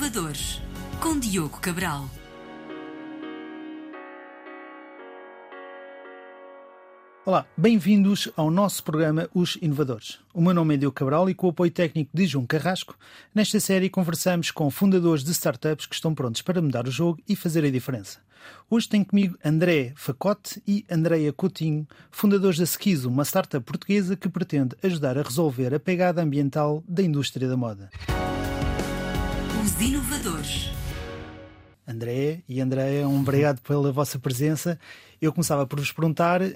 Inovadores, com Diogo Cabral. Olá, bem-vindos ao nosso programa Os Inovadores. O meu nome é Diogo Cabral e com o apoio técnico de João Carrasco, nesta série conversamos com fundadores de startups que estão prontos para mudar o jogo e fazer a diferença. Hoje tenho comigo André Facote e Andreia Coutinho, fundadores da Skizo, uma startup portuguesa que pretende ajudar a resolver a pegada ambiental da indústria da moda. Os Inovadores. André e Andréia, um obrigado pela vossa presença. Eu começava por vos perguntar uh,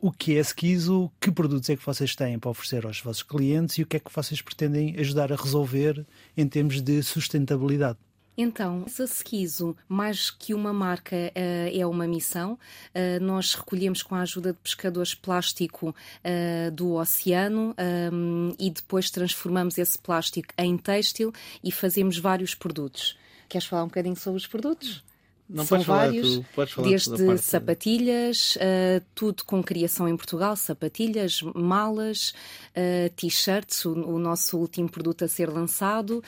o que é Skizo, que produtos é que vocês têm para oferecer aos vossos clientes e o que é que vocês pretendem ajudar a resolver em termos de sustentabilidade. Então, a Skizo, mais que uma marca, uh, é uma missão. Uh, nós recolhemos com a ajuda de pescadores plástico uh, do oceano um, e depois transformamos esse plástico em têxtil e fazemos vários produtos. Queres falar um bocadinho sobre os produtos? Não São vários, desde sapatilhas, uh, tudo com criação em Portugal, sapatilhas, malas, uh, t-shirts, o, o, nosso último produto a ser lançado,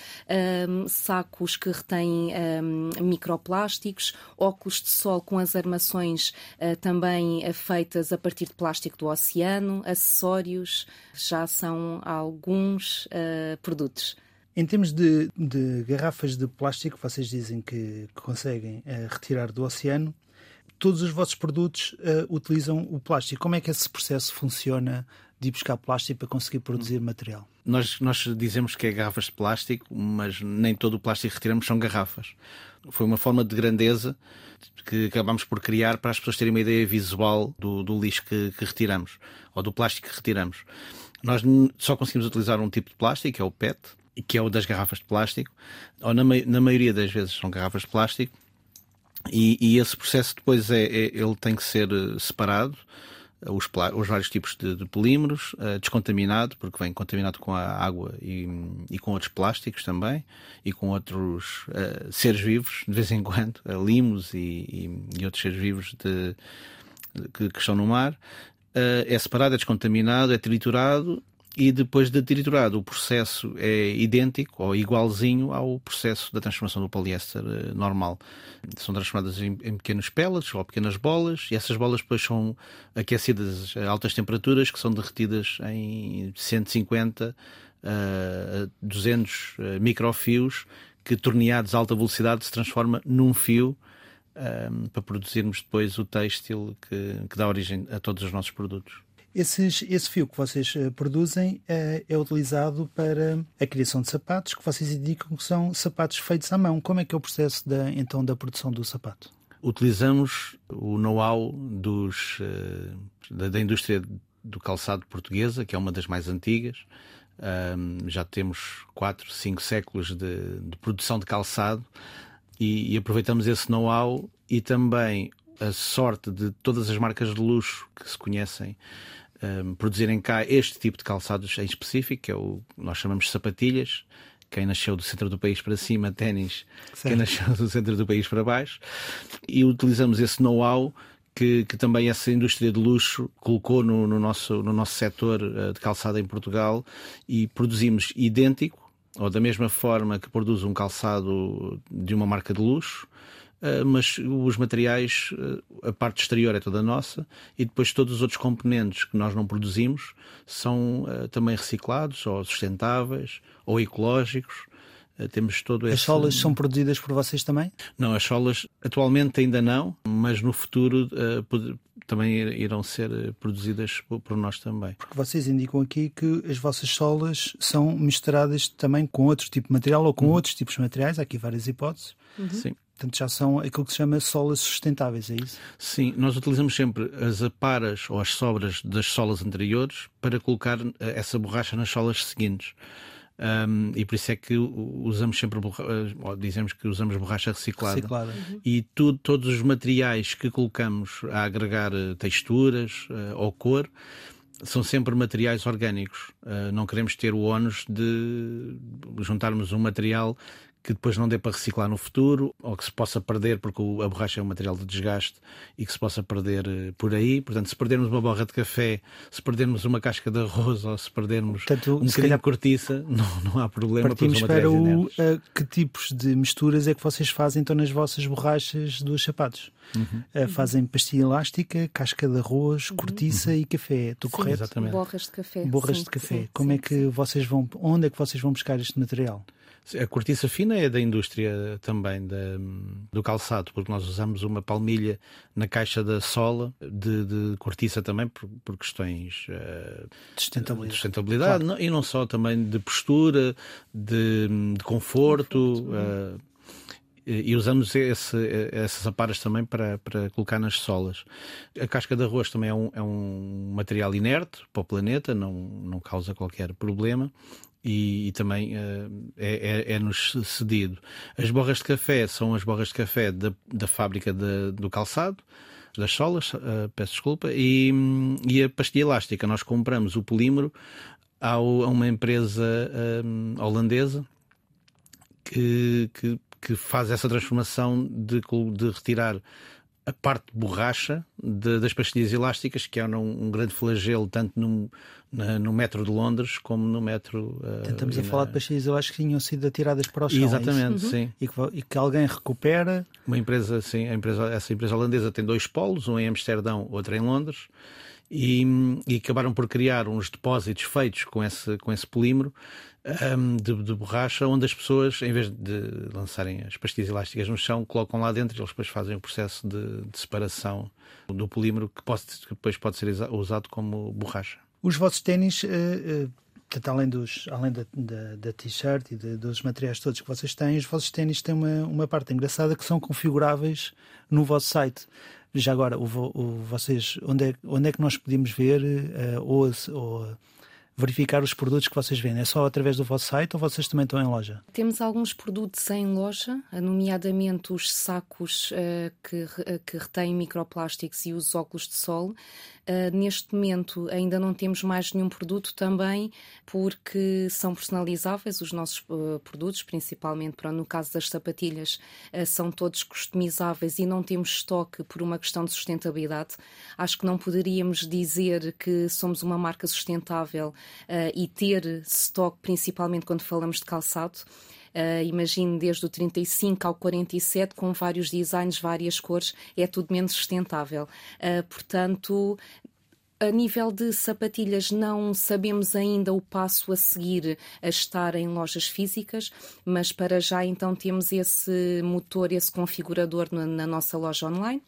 um, sacos que retêm um, microplásticos, óculos de sol com as armações uh, também feitas a partir de plástico do oceano, acessórios, já são alguns produtos. Em termos de, de, garrafas de plástico, vocês dizem que, que conseguem uh, retirar do oceano. Todos os vossos produtos uh, utilizam o plástico. Como é que esse processo funciona de ir buscar plástico para conseguir produzir material? Nós, nós dizemos que é garrafas de plástico, mas nem todo o plástico que retiramos são garrafas. Foi uma forma de grandeza que acabamos por criar para as pessoas terem uma ideia visual do, do lixo que, que retiramos, ou do plástico que retiramos. Nós só conseguimos utilizar um tipo de plástico, que é o PET, que é o das garrafas de plástico, ou na, na maioria das vezes são garrafas de plástico, e, e esse processo depois é, é, ele tem que ser eh, separado, eh, os, os vários tipos de, de polímeros, uh, descontaminado, porque vem contaminado com a água e, e com outros plásticos também, e com outros uh, seres vivos, de vez em quando, uh, limos e, e, outros seres vivos de, de que, que, estão no mar. é separado, é descontaminado, é triturado e depois de triturado o processo é idêntico ou igualzinho ao processo da transformação do poliéster eh, normal. São transformadas em, em pequenos pellets ou pequenas bolas e essas bolas depois são aquecidas a altas temperaturas que são derretidas em 150 a 200 microfios que torneados a alta velocidade se transforma num fio um, eh, para produzirmos depois o têxtil que, que dá origem a todos os nossos produtos. Esses, esse fio que vocês uh, produzem uh, é utilizado para a criação de sapatos, que vocês indicam que são sapatos feitos à mão. Como é que é o processo da, então da produção do sapato? Utilizamos o know-how uh, da, da, indústria do calçado portuguesa, que é uma das mais antigas. Já temos 4, 5 séculos de, de, produção de calçado e, e aproveitamos esse know-how e também a sorte de todas as marcas de luxo que se conhecem um, produzirem cá este tipo de calçados em específico, que é o nós chamamos de sapatilhas. Quem nasceu do centro do país para cima, ténis, quem nasceu do centro do país para baixo, e utilizamos esse know-how que, que, também essa indústria de luxo colocou no, no nosso, no nosso setor uh, de calçado em Portugal. E produzimos idêntico, ou da mesma forma que produz um calçado de uma marca de luxo, mas os materiais, uh, a parte exterior é toda nossa e depois todos os outros componentes que nós não produzimos são uh, também reciclados ou sustentáveis ou ecológicos. temos todo As esse... solas são produzidas por vocês também? Não, as solas atualmente ainda não, mas no futuro também irão ser produzidas por nós também. Porque vocês indicam aqui que as vossas solas são misturadas também com outro tipo de material ou com uhum. outros tipos de materiais, há aqui várias hipóteses. Uhum. Sim. Portanto, já são aquilo que se chama solas sustentáveis, é isso? Sim, nós utilizamos sempre as aparas ou as sobras das solas anteriores para colocar eh, essa borracha nas solas seguintes. Um, e por isso é que usamos sempre, eh, ou dizemos que usamos borracha reciclada. reciclada. Uhum. E tu, todos os materiais que colocamos a agregar eh, texturas uh, ou cor são sempre materiais orgânicos. Uh, não queremos ter o ónus de juntarmos um material que depois não dê para reciclar no futuro ou que se possa perder, porque a borracha é um material de desgaste e que se possa perder eh, por aí. Portanto, se perdermos uma borra de café, se perdermos uma casca de arroz ou se perdermos Portanto, um bocadinho calhar... de cortiça, não, não há problema. Partimos para o, uh, que tipos de misturas é que vocês fazem então nas vossas borrachas dos sapatos? Uhum. Uh, fazem pastilha elástica, casca de arroz, uhum. cortiça uhum. e café. Estou correto? Exatamente. Borras de café. Borras sim, de café. Sim, Como sim, é que vocês vão, onde é que vocês vão buscar este material? A cortiça fina é da indústria também da, do calçado, porque nós usamos uma palmilha na caixa da sola de, de cortiça também por, por questões uh, de sustentabilidade, de sustentabilidade claro. não, e não só também de postura, de, de conforto. conforto uh, e usamos esse, essas aparas também para, para colocar nas solas. A casca de arroz também é um, é um material inerte para o planeta, não, não causa qualquer problema e, e também uh, é, é, é-nos cedido. As borras de café são as borras de café da, da fábrica de, do calçado, das solas, uh, peço desculpa, e, e a pastilha elástica. Nós compramos o polímero ao, a uma empresa eh, holandesa que, que, que, faz essa transformação de, de retirar a parte de borracha de, das pastilhas elásticas, que eram um, um grande flagelo tanto no, na, no metro de Londres como no metro. Uh, Estamos a na... falar de pastilhas elásticas que tinham sido atiradas para o chão. É Exatamente, é sim. E que, e que, alguém recupera. Uma empresa, sim, a empresa, essa empresa holandesa tem dois polos, um em Amsterdão, outro em Londres. E, e, acabaram por criar uns depósitos feitos com esse, com esse polímero um, de, de, borracha, onde as pessoas, em vez de lançarem as pastilhas elásticas no chão, colocam lá dentro e eles depois fazem o processo de, de, separação do polímero que, pode, que depois pode ser usado como borracha. Os vossos ténis, uh, uh, além, dos, além da, da, da t-shirt e de, dos materiais todos que vocês têm, os vossos ténis têm uma, uma parte engraçada que são configuráveis no vosso site. Já agora, o, o, vocês, onde é, onde é que nós podemos ver uh, ou, ou verificar os produtos que vocês vendem? É só através do vosso site ou vocês também estão em loja? Temos alguns produtos em loja, nomeadamente os sacos uh, que, uh, que retêm microplásticos e os óculos de sol. Uh, neste momento ainda não temos mais nenhum produto também porque são personalizáveis os nossos uh, produtos, principalmente para, no caso das sapatilhas, uh, são todos customizáveis e não temos estoque por uma questão de sustentabilidade. Acho que não poderíamos dizer que somos uma marca sustentável e ter estoque, principalmente quando falamos de calçado. Uh, imagine desde o 35 ao 47, com vários designs, várias cores, é tudo menos sustentável. Uh, portanto, a nível de sapatilhas, não sabemos ainda o passo a seguir a estar em lojas físicas, mas para já então temos esse motor, esse configurador na, na nossa loja online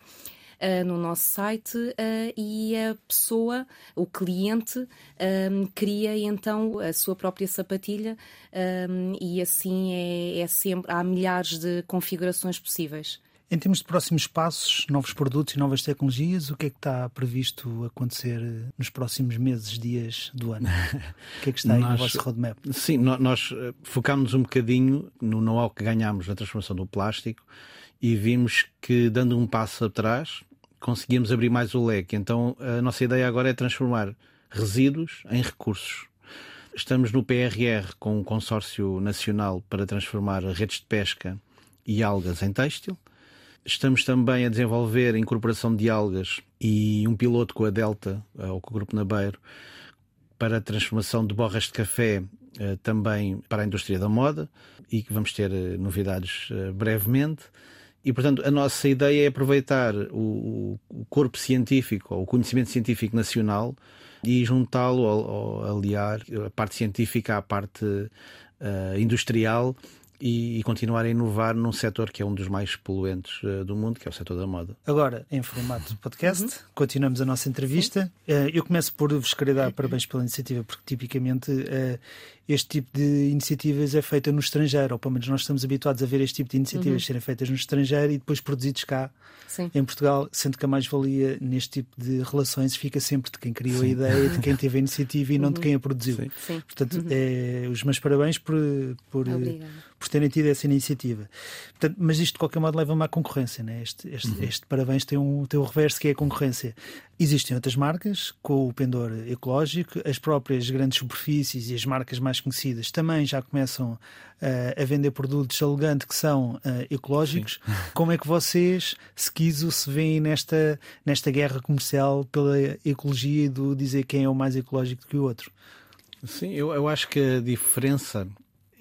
uh, no nosso site uh, e a pessoa, o cliente, um, ehm, cria então a sua própria sapatilha um, e assim é, é sempre, há milhares de configurações possíveis. Em termos de próximos passos, novos produtos e novas tecnologias, o que é que está previsto acontecer nos próximos meses, dias do ano? O que é que está aí nós, no vosso roadmap? Sim, nós eh, focámos um bocadinho no know-how que ganhámos na transformação do plástico e vimos que, dando um passo atrás, conseguíamos abrir mais o leque. Então a nossa ideia agora é transformar resíduos em recursos. Estamos no PRR com um consórcio nacional para transformar redes de pesca e algas em têxtil. Estamos também a desenvolver a incorporação de algas e um piloto com a Delta, ou com o Grupo Nabeiro, para a transformação de borras de café eh, também para a indústria da moda e que vamos ter eh, novidades eh, brevemente. E, portanto, a nossa ideia é aproveitar o, o corpo científico, ou o conhecimento científico nacional, e juntá-lo, aliar a parte científica à parte uh, industrial e, e, continuar a inovar num setor que é um dos mais poluentes uh, do mundo, que é o setor da moda. Agora, em formato de podcast, uhum. continuamos a nossa entrevista. Uh, eu começo por vos querer dar parabéns pela iniciativa, porque tipicamente uh, este tipo de iniciativas é feita no estrangeiro, ou pelo menos nós estamos habituados a ver este tipo de iniciativas uhum. serem feitas no estrangeiro e depois produzidos cá Sim. em Portugal, sendo que a mais-valia neste tipo de relações fica sempre de quem criou Sim. a ideia, de quem teve a iniciativa e uhum. não de uhum. quem a produziu. Sim. Portanto, uhum. é, os meus parabéns por, por, por terem tido essa iniciativa. Portanto, mas isto de qualquer modo leva-me à concorrência, né? este, este, uhum. este parabéns tem um, tem um reverso que é a concorrência. Existem outras marcas com o pendor ecológico, as próprias grandes superfícies e as marcas mais conhecidas também já começam uh, a vender produtos alegando que são uh, ecológicos. Sim. Como é que vocês, se quiso, se veem nesta, nesta guerra comercial pela ecologia e do dizer quem é o mais ecológico do que o outro? Sim, eu, eu acho que a diferença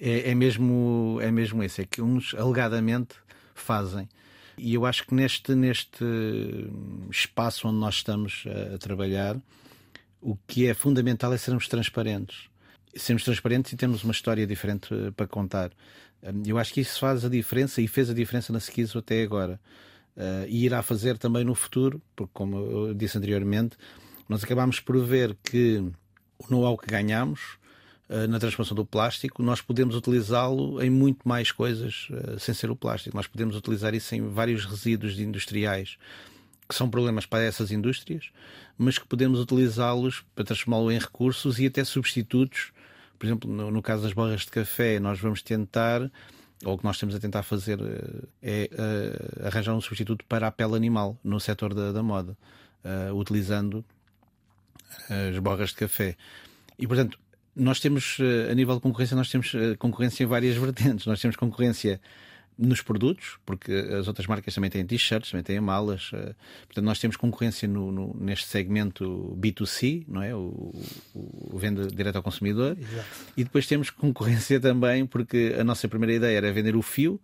é, é, mesmo, é mesmo esse, é que uns alegadamente fazem. E eu acho que neste, neste espaço onde nós estamos a, a trabalhar, o que é fundamental é sermos transparentes. Sermos transparentes e temos uma história diferente eh, para contar. Hum, eu acho que isso faz a diferença e fez a diferença na Sequizo até agora. Uh, e irá fazer também no futuro, porque, como eu disse anteriormente, nós acabamos por ver que o know-how que ganhamos eh, na transformação do plástico, nós podemos utilizá-lo em muito mais coisas uh, sem ser o plástico. Nós podemos utilizar isso em vários resíduos industriais que são problemas para essas indústrias, mas que podemos utilizá-los para transformá-lo em recursos e até substitutos. Por exemplo, no, no caso das borras de café, nós vamos tentar ou o que nós estamos a tentar fazer eh, é uh, arranjar um substituto para a pele animal no setor da, da moda, uh, utilizando as borras de café. E, portanto, nós temos, eh, a nível de concorrência, nós temos eh, concorrência em várias vertentes. Nós temos concorrência nos produtos, porque as outras marcas também têm t-shirts, também têm malas. Eh, portanto, nós temos concorrência no, no, neste segmento B2C, não é? O, o, o venda direto ao consumidor. Exato. E depois temos concorrência também, porque a nossa primeira ideia era vender o fio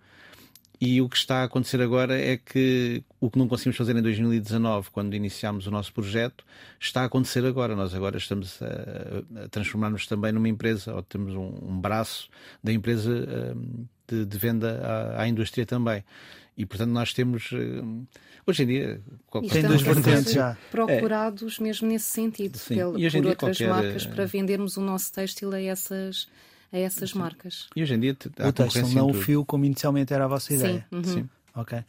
e o que está a acontecer agora é que o que não conseguimos fazer em 2019, quando iniciámos o nosso projeto, está a acontecer agora. Nós agora estamos a, a transformar-nos também numa empresa, ou temos um, um braço da empresa um, de, de, venda à, à, indústria também. E portanto nós temos um, hoje em dia tem duas vertentes já procurados é. mesmo nesse sentido Sim. por outras qualquer... marcas para vendermos o nosso têxtil a essas a essas Sim. marcas. E hoje em dia há o texto, não o fio, como inicialmente era a vossa ideia. Sim. Uhum. Sim. Ok.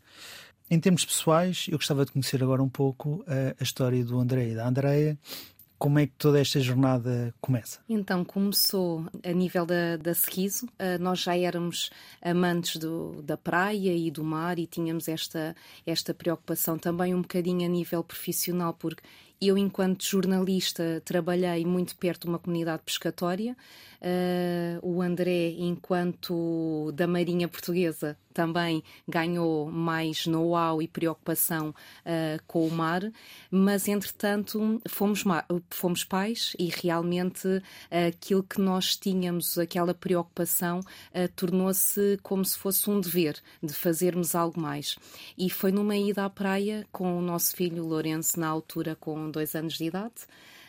Em termos pessoais, eu gostava de conhecer agora um pouco a, a história do André e da Andreia como é que toda esta jornada começa? Então, começou a nível da, da Sequizo. Uh, nós já éramos amantes do, da praia e do mar e tínhamos esta, esta preocupação também um bocadinho a nível profissional, porque eu, enquanto jornalista, trabalhei muito perto de uma comunidade pescatória. Uh, o André, enquanto da Marinha Portuguesa, também ganhou mais know-how e preocupação uh, com o mar, mas entretanto fomos, fomos pais e realmente uh, aquilo que nós tínhamos, aquela preocupação, uh, tornou-se como se fosse um dever de fazermos algo mais. E foi numa ida à praia com o nosso filho Lourenço, na altura com dois anos de idade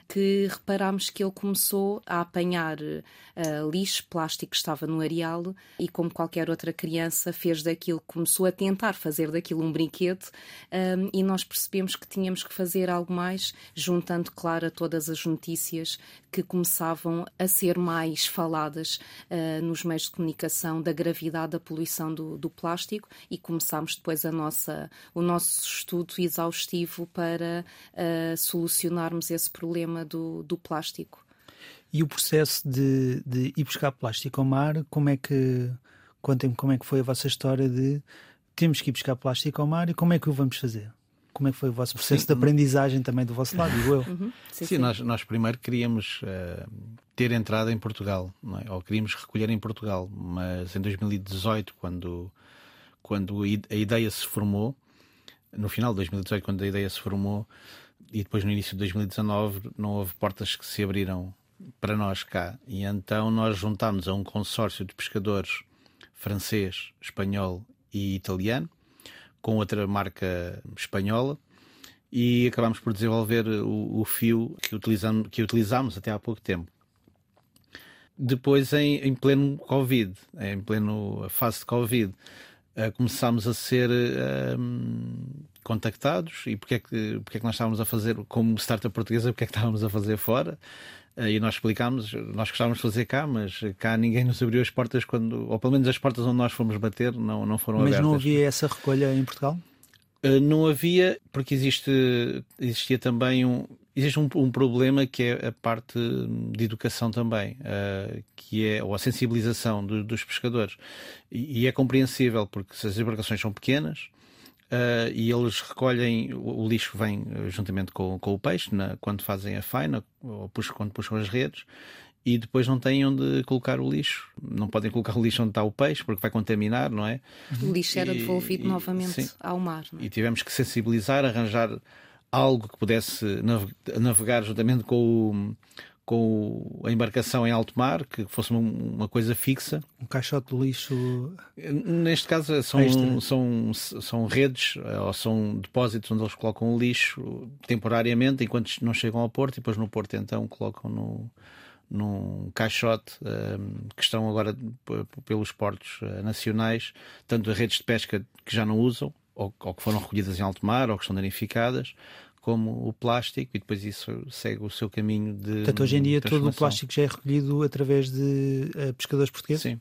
que reparámos que ele começou a apanhar uh, lixo, plástico que estava no areal e, como qualquer outra criança, fez daquilo, começou a tentar fazer daquilo um brinquedo um, e nós percebemos que tínhamos que fazer algo mais, juntando, claro, a todas as notícias que começavam a ser mais faladas uh, nos meios de comunicação da gravidade da poluição do, do plástico e começámos depois a nossa, o nosso estudo exaustivo para uh, solucionarmos esse problema problema do, do plástico. E o processo de, de ir buscar plástico ao mar, como é que contem-me como é que foi a vossa história de temos que ir buscar plástico ao mar e como é que o vamos fazer? Como é que foi o vosso processo sim. de aprendizagem também do vosso lado, digo eu? Uhum. Sim, sim, Nós, nós primeiro queríamos uh, ter entrada em Portugal, é? ou queríamos recolher em Portugal, mas em 2018, quando, quando a ideia se formou, no final de 2018, quando a ideia se formou, e depois no início de 2019 não houve portas que se abriram para nós cá. E então nós juntámos a um consórcio de pescadores francês, espanhol e italiano, com outra marca espanhola, e acabámos por desenvolver o, o fio que utilizamos, que utilizamos até há pouco tempo. Depois, em, em pleno Covid, em pleno fase de Covid, uh, começámos a ser uh, contactados e porque é, que, porque é que nós estávamos a fazer, como startup portuguesa, porque é que estávamos a fazer fora. Eh, e nós explicámos, nós gostávamos de fazer cá, mas cá ninguém nos abriu as portas quando, ou pelo menos as portas onde nós fomos bater não, não foram mas abertas. Mas não havia essa recolha em Portugal? Uh, não havia, porque existe, existia também um, existe um, um, problema que é a parte de educação também, uh, que é ou a sensibilização do, dos pescadores. E, e, é compreensível, porque se as embarcações são pequenas uh, e eles recolhem, o, o, lixo vem juntamente com, com o peixe na, quando fazem a faina, ou puxam, quando puxam as redes, e depois não têm onde colocar o lixo. Não podem colocar o lixo onde está o peixe, porque vai contaminar, não é? O lixo era devolvido e, novamente sim. ao mar. É? E tivemos que sensibilizar, arranjar algo que pudesse navegar juntamente com o, com a embarcação em alto mar, que fosse uma, coisa fixa. Um caixote de lixo. Neste caso são, são, são redes ou são depósitos onde eles colocam o lixo temporariamente enquanto não chegam ao porto e depois no porto então colocam no, num caixote um, que estão agora pelos portos uh, nacionais, tanto as redes de pesca que já não usam, ou, ou, que foram recolhidas em alto mar, ou que estão danificadas, como o plástico, e depois isso segue o seu caminho de. Portanto, hoje em dia todo o plástico já é recolhido através de uh, pescadores portugueses? Sim.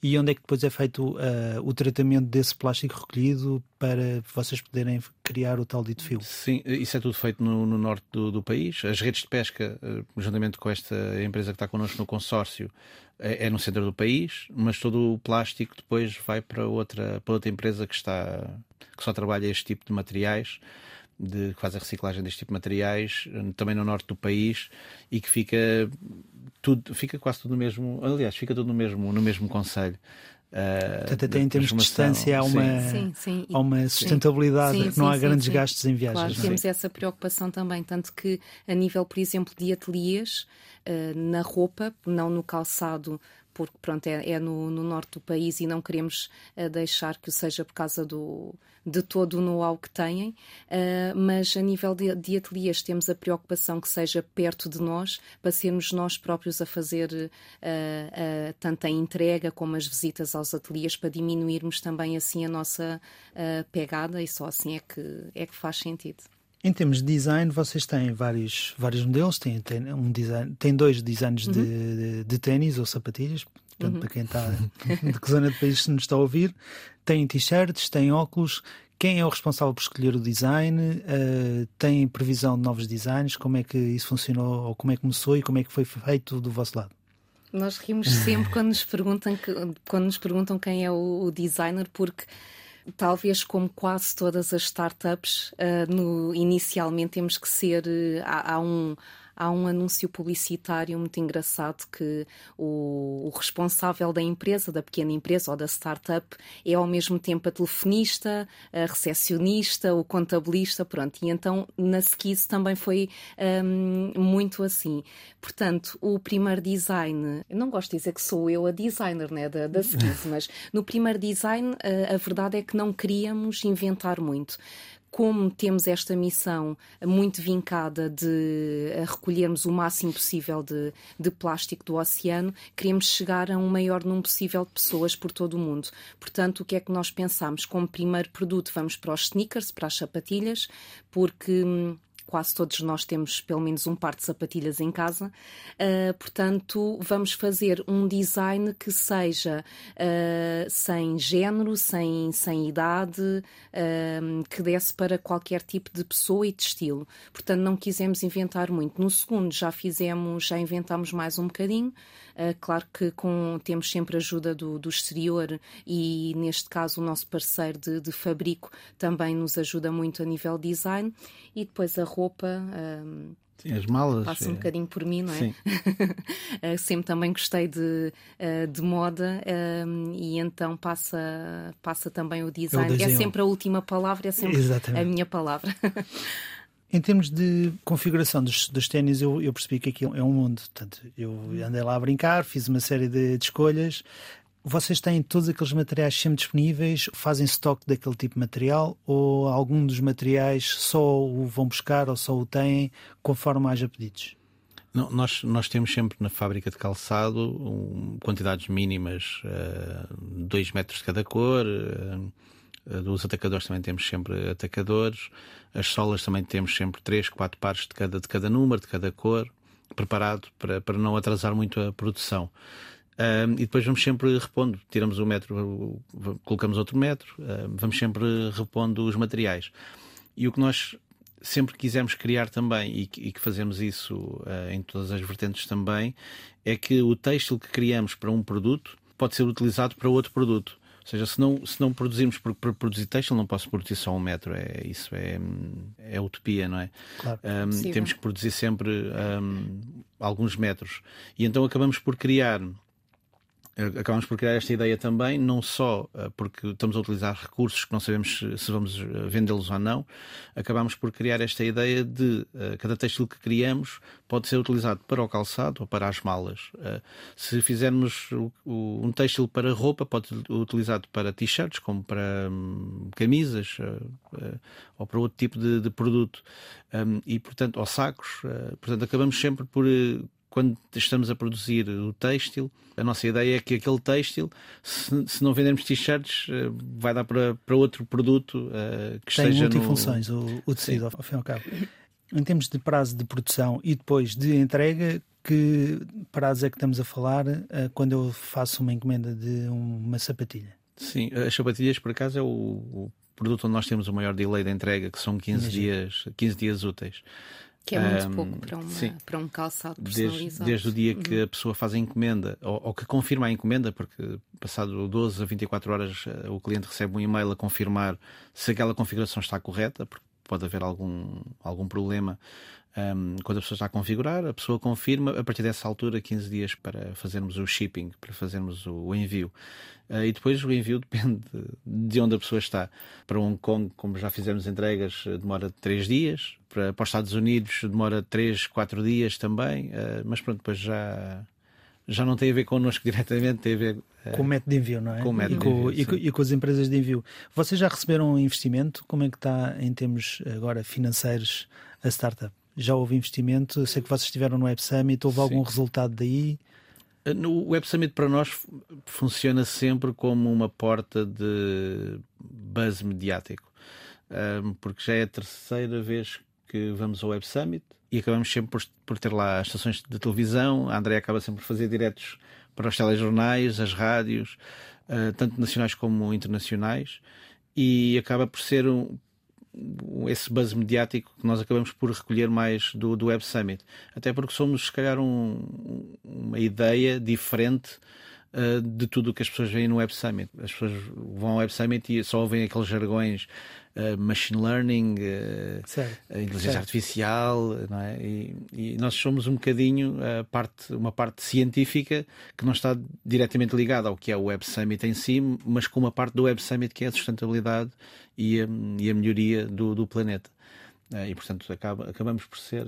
E onde é que depois é feito uh, o tratamento desse plástico recolhido para vocês poderem criar o tal dito fio? Sim, isso é tudo feito no, no norte do, do, país. As redes de pesca, uh, juntamente com esta empresa que está connosco no consórcio, é, é, no centro do país, mas todo o plástico depois vai para outra, para outra empresa que, está, que só trabalha este tipo de materiais de, que faz a reciclagem deste tipo de materiais, também no norte do país, e que fica tudo, fica quase tudo no mesmo, aliás, fica tudo no mesmo, no mesmo conselho. Uh, Portanto, até em termos de distância há uma, sim. Sim, há uma sustentabilidade, sim, não há grandes gastos em viagens. Claro, é? temos essa preocupação também, tanto que a nível, por exemplo, de ateliês, uh, na roupa, não no calçado, porque pronto, é, é no, no, norte do país e não queremos uh, deixar que seja por causa do, de todo o know-how que têm, uh, mas a nível de, de ateliês temos a preocupação que seja perto de nós, para sermos nós próprios a fazer uh, tanto a entrega como as visitas aos ateliês, para diminuirmos também assim a nossa pegada e só assim é que, é que faz sentido. Em termos de design, vocês têm vários, vários modelos, têm, têm, um design, têm dois designs uhum. de, de, de ténis ou sapatilhas, portanto, uhum. para quem está de que zona do país se nos está a ouvir, têm t-shirts, têm óculos. Quem é o responsável por escolher o design? Uh, tem previsão de novos designs? Como é que isso funcionou, ou como é que começou e como é que foi feito do vosso lado? Nós rimos sempre quando nos perguntam, que, quando nos perguntam quem é o, o designer, porque talvez como quase todas as startups, uh, no, inicialmente temos que ser. Uh, há, há, um, há um anúncio publicitário muito engraçado que o, o, responsável da empresa, da pequena empresa ou da startup, é ao mesmo tempo a telefonista, a recepcionista, o contabilista, pronto. E então na Skis também foi um, muito assim. Portanto, o primeiro design, eu não gosto de dizer que sou eu a designer né, da, da Skis, mas no primeiro design a, a verdade é que não queríamos inventar muito como temos esta missão muito vincada de recolhermos o máximo possível de, de, plástico do oceano, queremos chegar a um maior número possível de pessoas por todo o mundo. Portanto, o que é que nós pensamos? Como primeiro produto, vamos para os sneakers, para as sapatilhas, porque hum, quase todos nós temos pelo menos um par de sapatilhas em casa. Uh, portanto, vamos fazer um design que seja uh, sem género, sem, sem idade, uh, que desse para qualquer tipo de pessoa e de estilo. Portanto, não quisemos inventar muito. No segundo, já fizemos, já inventámos mais um bocadinho. claro que com, temos sempre ajuda do, do exterior e, neste caso, o nosso parceiro de, de fabrico também nos ajuda muito a nível design. E depois a roupa. Um, Sim, as malas. Passa um é... bocadinho por mim, não é? Eh, sempre também gostei de, eh, de moda um, e então passa, passa também o design. O é sempre a última palavra, é sempre Exatamente. a minha palavra. Em termos de configuração dos, dos ténis, eu, eu, percebi que aquilo é um mundo. Portanto, eu andei lá a brincar, fiz uma série de, de escolhas, vocês têm todos aqueles materiais sempre disponíveis? Fazem estoque daquele tipo de material? Ou algum dos materiais só o vão buscar ou só o têm conforme haja pedidos? Não, nós, nós temos sempre na fábrica de calçado um, quantidades mínimas, 2 uh, metros de cada cor. Uh, dos atacadores também temos sempre atacadores. As solas também temos sempre 3, 4 pares de cada, de cada número, de cada cor, preparado para, para não atrasar muito a produção. Um, e depois vamos sempre repondo, tiramos o metro, colocamos outro metro, vamos sempre repondo os materiais. E o que nós sempre quisemos criar também, e que, e que fazemos isso uh, em todas as vertentes também, é que o têxtil que criamos para um produto pode ser utilizado para outro produto. Ou seja, se não, se não produzimos para, produzir têxtil, não posso produzir só um metro. É, isso é, é utopia, não é? Claro. Um, temos que produzir sempre um, alguns metros. E então acabamos por criar acabamos por criar esta ideia também, não só eh, porque estamos a utilizar recursos que não sabemos se vamos eh, vendê-los ou não, acabamos por criar esta ideia de cada têxtil que criamos pode ser utilizado para o calçado ou para as malas. Se fizermos um têxtil para roupa, pode ser utilizado para t-shirts, como para um, camisas ou para outro tipo de, produto. Um, e, portanto, ou sacos. portanto, acabamos sempre por quando estamos a produzir o têxtil, a nossa ideia é que aquele têxtil, se, se não vendermos t-shirts, eh, vai dar para, para outro produto uh, que Tem esteja multifunções, no... o, o tecido, ao fim e ao cabo. Em termos de prazo de produção e depois de entrega, que prazo é que estamos a falar uh, quando eu faço uma encomenda de uma sapatilha? Sim, as sapatilhas, por acaso, é o, o produto onde nós temos o maior delay de entrega, que são 15 dias, 15 dias úteis. Que é muito um, pouco para, uma, para um calçado personalizado. Desde, desde o dia que uhum. a pessoa faz a encomenda, ou, ou, que confirma a encomenda, porque passado 12 a 24 horas eh, o cliente recebe um e-mail a confirmar se aquela configuração está correta, porque pode haver algum, algum problema um, quando a pessoa está a configurar, a pessoa confirma, a partir dessa altura, 15 dias para fazermos o shipping, para fazermos o, envio. Uh, e depois o envio depende de onde a pessoa está. Para Hong Kong, como já fizemos entregas, demora 3 dias. Para, para os Estados Unidos demora 3, 4 dias também. Uh, mas pronto, depois já já não tem a ver connosco diretamente, tem a ver uh, com o método de envio, não é? Com o método e, com, envio, e, com, e, com, as empresas de envio. Vocês já receberam um investimento? Como é que está em termos agora financeiros a startup? Já houve investimento? Sei que vocês estiveram no Web Summit, houve Sim. algum resultado daí? Eh, no Web Summit para nós funciona sempre como uma porta de buzz mediático, porque já é a terceira vez que vamos ao Web Summit e acabamos sempre por, por ter lá as estações de televisão. A André acaba sempre por fazer diretos para os telejornais, as rádios, eh, tanto nacionais como internacionais, e acaba por ser um, esse buzz mediático que nós acabamos por recolher mais do, do Web Summit. Até porque somos, se calhar, um, uma ideia diferente uh, de tudo o que as pessoas veem no Web Summit. As pessoas vão ao Web Summit e só ouvem aqueles jargões uh, machine learning, uh, inteligência certo. artificial, não é? E, e, nós somos um bocadinho parte, uma parte científica que não está diretamente ligada ao que é o Web Summit em si, mas com uma parte do Web Summit que é a sustentabilidade e a, e a melhoria do, do planeta. e portanto acaba, acabamos por ser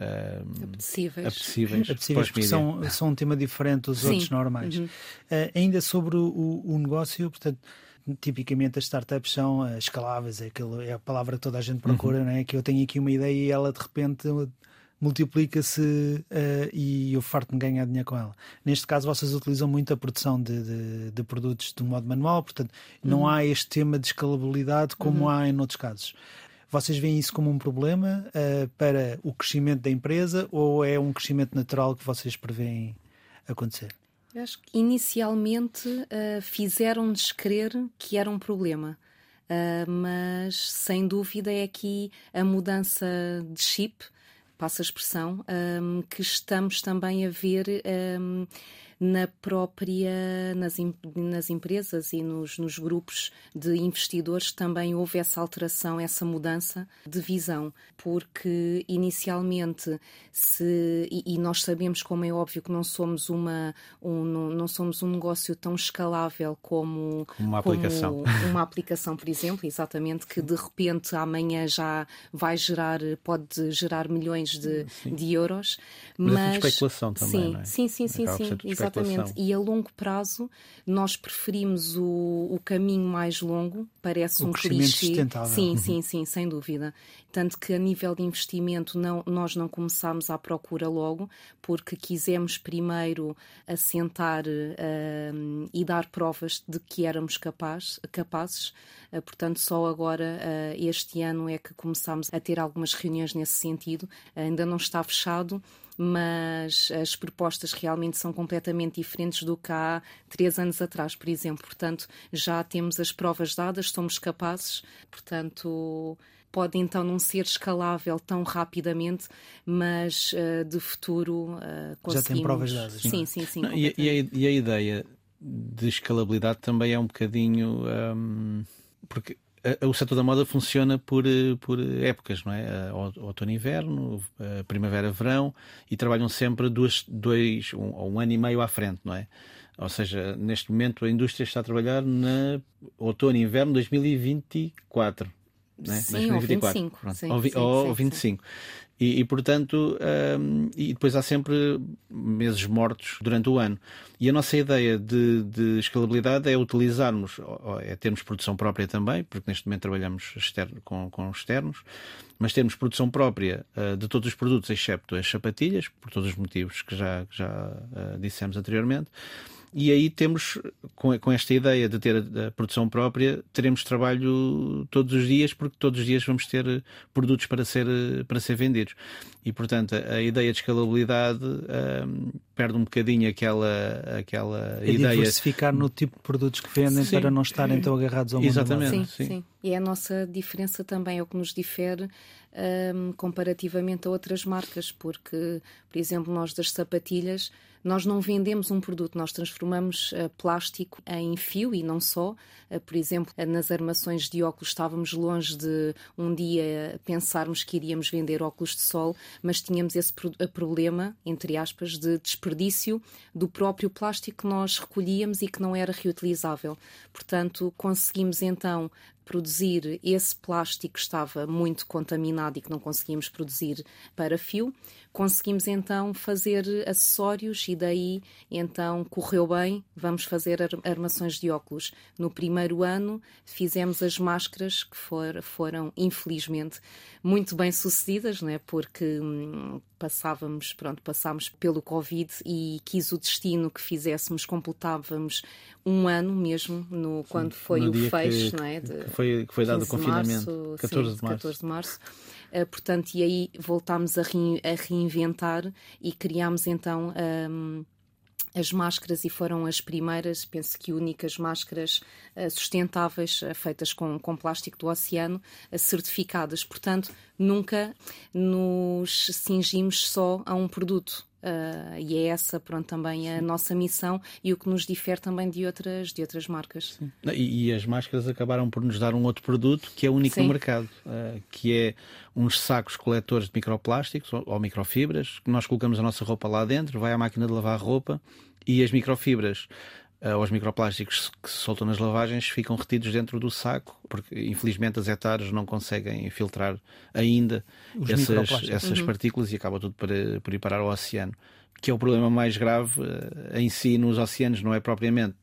uh, apetecíveis. apetecíveis, apetecíveis porque são, são um tema diferente dos Sim. outros normais. Uhum. Uh, ainda sobre o, o, negócio, portanto, tipicamente as startups são uh, escaláveis, é, aquilo, é a palavra que toda a gente procura, uhum. é que eu tenho aqui uma ideia e ela de repente multiplica-se uh, e eu farto-me ganhar dinheiro com ela. Neste caso, vocês utilizam muito a produção de, de, de produtos de modo manual, portanto, não uhum. há este tema de escalabilidade como uhum. há em outros casos. Vocês veem isso como um problema uh, para o crescimento da empresa ou é um crescimento natural que vocês preveem acontecer? Eu acho que inicialmente uh, fizeram-nos crer que era um problema. Uh, mas sem dúvida é aqui a mudança de chip, passa a expressão, um, que estamos também a ver um, na própria, nas, nas empresas e nos, nos grupos de investidores também houve essa alteração, essa mudança de visão, porque inicialmente se, e, e nós sabemos como é óbvio que não somos uma um, não, somos um negócio tão escalável como, como uma aplicação, como uma aplicação, por exemplo, exatamente, que de repente amanhã já vai gerar, pode gerar milhões de, de euros. Mas, mas é especulação também, sim, é? sim, sim, sim, sim, exatamente Exatamente. E a longo prazo nós preferimos o, o caminho mais longo, parece o um clichê. Sustentável. Sim, uhum. sim, sim, sem dúvida. Tanto que a nível de investimento não, nós não começámos à procura logo, porque quisemos primeiro assentar uh, e dar provas de que éramos capaz, capazes. Uh, portanto, só agora, uh, este ano, é que começámos a ter algumas reuniões nesse sentido. ainda não está fechado mas as propostas realmente são completamente diferentes do que há três anos atrás, por exemplo. Portanto, já temos as provas dadas, somos capazes, portanto, pode então não ser escalável tão rapidamente, mas uh, de futuro uh, conseguimos... Já tem provas dadas. Sim, sim, sim. Não, e, e, a, e, a, ideia de escalabilidade também é um bocadinho... Um, porque o setor da moda funciona por, por épocas, não é? Outono e inverno, primavera, verão, e trabalham sempre dois, dois um, um ano e meio à frente, não é? Ou seja, neste momento a indústria está a trabalhar na outono e inverno 2024. Né? Sim, 2024. ou 25. Sim, ou, sim, ou sim, 25. E, e, portanto, um, e depois há sempre meses mortos durante o ano. E a nossa ideia de, de escalabilidade é utilizarmos, é termos produção própria também, porque neste momento trabalhamos externo, com, com externos, mas temos produção própria uh, de todos os produtos, excepto as sapatilhas, por todos os motivos que já, já uh, dissemos anteriormente. E aí temos, com, com esta ideia de ter a, a, produção própria, teremos trabalho todos os dias, porque todos os dias vamos ter eh, produtos para ser, eh, para ser vendidos. E, portanto, a, a ideia de escalabilidade um, perde um bocadinho aquela, aquela é ideia. diversificar no tipo de produtos que vendem sim. para não estarem tão agarrados ao mundo Exatamente. Sim, sim, sim. E é a nossa diferença também, é o que nos difere um, comparativamente a outras marcas, porque, por exemplo, nós das sapatilhas nós não vendemos um produto, nós transformamos uh, plástico em fio e não só. Uh, por exemplo, uh, nas armações de óculos estávamos longe de um dia pensarmos que iríamos vender óculos de sol, mas tínhamos esse pro problema, entre aspas, de desperdício do próprio plástico que nós recolhíamos e que não era reutilizável. Portanto, conseguimos então produzir esse plástico que estava muito contaminado e que não conseguimos produzir para fio. Conseguimos então fazer acessórios e daí então correu bem, vamos fazer armações de óculos. No primeiro ano fizemos as máscaras que for, foram infelizmente muito bem sucedidas, né? porque hum, passávamos, pronto, passámos pelo Covid e quis o destino que fizéssemos, completávamos um ano mesmo no, quando foi no o fecho, que, não é? De, que foi, que foi dado o confinamento, março, 14 sim, de março. 14 de março. Uh, portanto, e aí voltámos a, re, a reinventar e criámos então um, as máscaras e foram as primeiras, penso que únicas máscaras uh, sustentáveis uh, feitas com, com plástico do oceano, uh, certificadas. Portanto, nunca nos cingimos só a um produto. Uh, e é essa pronto, também a nossa missão e o que nos difere também de outras, de outras marcas. E, e, as máscaras acabaram por nos dar um outro produto que é único Sim. no mercado, uh, que é uns sacos coletores de microplásticos ou, ou, microfibras, que nós colocamos a nossa roupa lá dentro, vai à máquina de lavar roupa e as microfibras os microplásticos que se soltam nas lavagens ficam retidos dentro do saco, porque infelizmente as hectares não conseguem filtrar ainda os essas, essas uhum. partículas e acaba tudo por, por ir parar ao oceano. Que é o problema mais grave uh, em si nos oceanos, não é propriamente.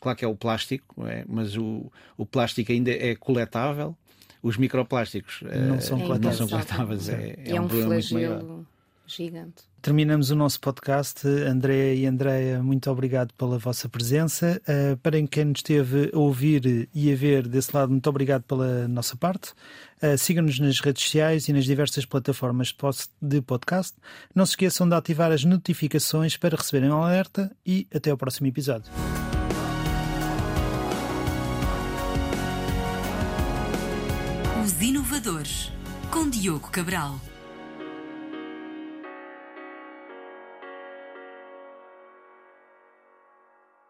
Claro que é o plástico, é? mas o, o plástico ainda é coletável, os microplásticos não são, não são coletáveis. É, é, é um, um problema muito maior gigante. Terminamos o nosso podcast. André e Andréia, muito obrigado pela vossa presença. Uh, para quem nos esteve a ouvir e a ver desse lado, muito obrigado pela nossa parte. Uh, Sigam-nos nas redes sociais e nas diversas plataformas de podcast. Não se esqueçam de ativar as notificações para receberem um alerta e até ao próximo episódio. Os Inovadores, com Diogo Cabral.